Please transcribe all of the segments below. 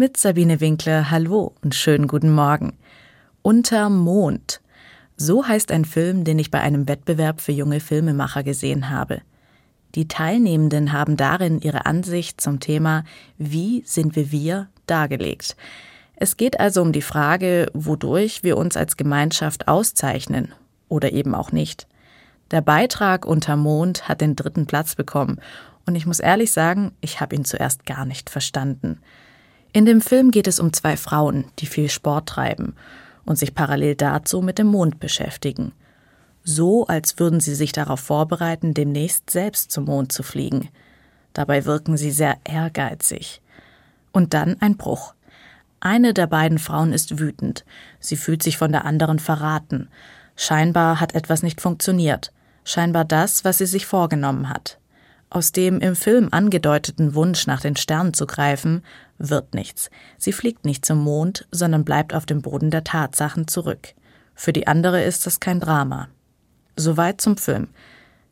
Mit Sabine Winkler, hallo und schönen guten Morgen. Unter Mond. So heißt ein Film, den ich bei einem Wettbewerb für junge Filmemacher gesehen habe. Die Teilnehmenden haben darin ihre Ansicht zum Thema Wie sind wir wir dargelegt. Es geht also um die Frage, wodurch wir uns als Gemeinschaft auszeichnen oder eben auch nicht. Der Beitrag Unter Mond hat den dritten Platz bekommen und ich muss ehrlich sagen, ich habe ihn zuerst gar nicht verstanden. In dem Film geht es um zwei Frauen, die viel Sport treiben und sich parallel dazu mit dem Mond beschäftigen. So, als würden sie sich darauf vorbereiten, demnächst selbst zum Mond zu fliegen. Dabei wirken sie sehr ehrgeizig. Und dann ein Bruch. Eine der beiden Frauen ist wütend. Sie fühlt sich von der anderen verraten. Scheinbar hat etwas nicht funktioniert. Scheinbar das, was sie sich vorgenommen hat. Aus dem im Film angedeuteten Wunsch nach den Sternen zu greifen, wird nichts. Sie fliegt nicht zum Mond, sondern bleibt auf dem Boden der Tatsachen zurück. Für die andere ist das kein Drama. Soweit zum Film.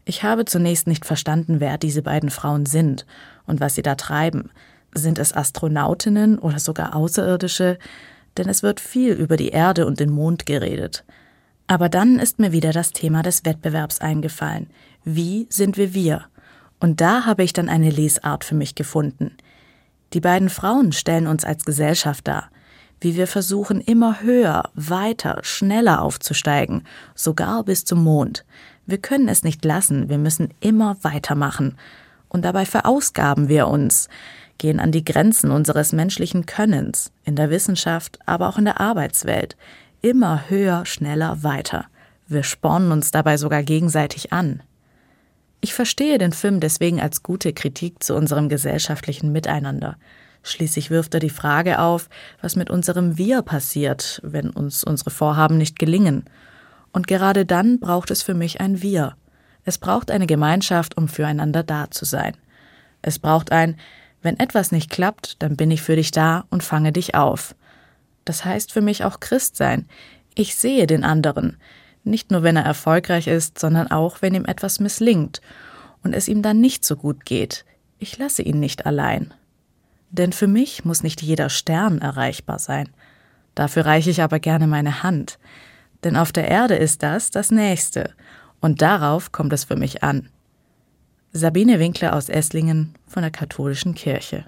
Ich habe zunächst nicht verstanden, wer diese beiden Frauen sind und was sie da treiben. Sind es Astronautinnen oder sogar Außerirdische? Denn es wird viel über die Erde und den Mond geredet. Aber dann ist mir wieder das Thema des Wettbewerbs eingefallen. Wie sind wir wir? Und da habe ich dann eine Lesart für mich gefunden. Die beiden Frauen stellen uns als Gesellschaft dar, wie wir versuchen, immer höher, weiter, schneller aufzusteigen, sogar bis zum Mond. Wir können es nicht lassen, wir müssen immer weitermachen. Und dabei verausgaben wir uns, gehen an die Grenzen unseres menschlichen Könnens, in der Wissenschaft, aber auch in der Arbeitswelt. Immer höher, schneller, weiter. Wir spornen uns dabei sogar gegenseitig an. Ich verstehe den Film deswegen als gute Kritik zu unserem gesellschaftlichen Miteinander. Schließlich wirft er die Frage auf, was mit unserem Wir passiert, wenn uns unsere Vorhaben nicht gelingen. Und gerade dann braucht es für mich ein Wir. Es braucht eine Gemeinschaft, um füreinander da zu sein. Es braucht ein, wenn etwas nicht klappt, dann bin ich für dich da und fange dich auf. Das heißt für mich auch Christ sein. Ich sehe den anderen nicht nur wenn er erfolgreich ist, sondern auch wenn ihm etwas misslingt und es ihm dann nicht so gut geht. Ich lasse ihn nicht allein. Denn für mich muss nicht jeder Stern erreichbar sein. Dafür reiche ich aber gerne meine Hand. Denn auf der Erde ist das das Nächste. Und darauf kommt es für mich an. Sabine Winkler aus Esslingen von der Katholischen Kirche.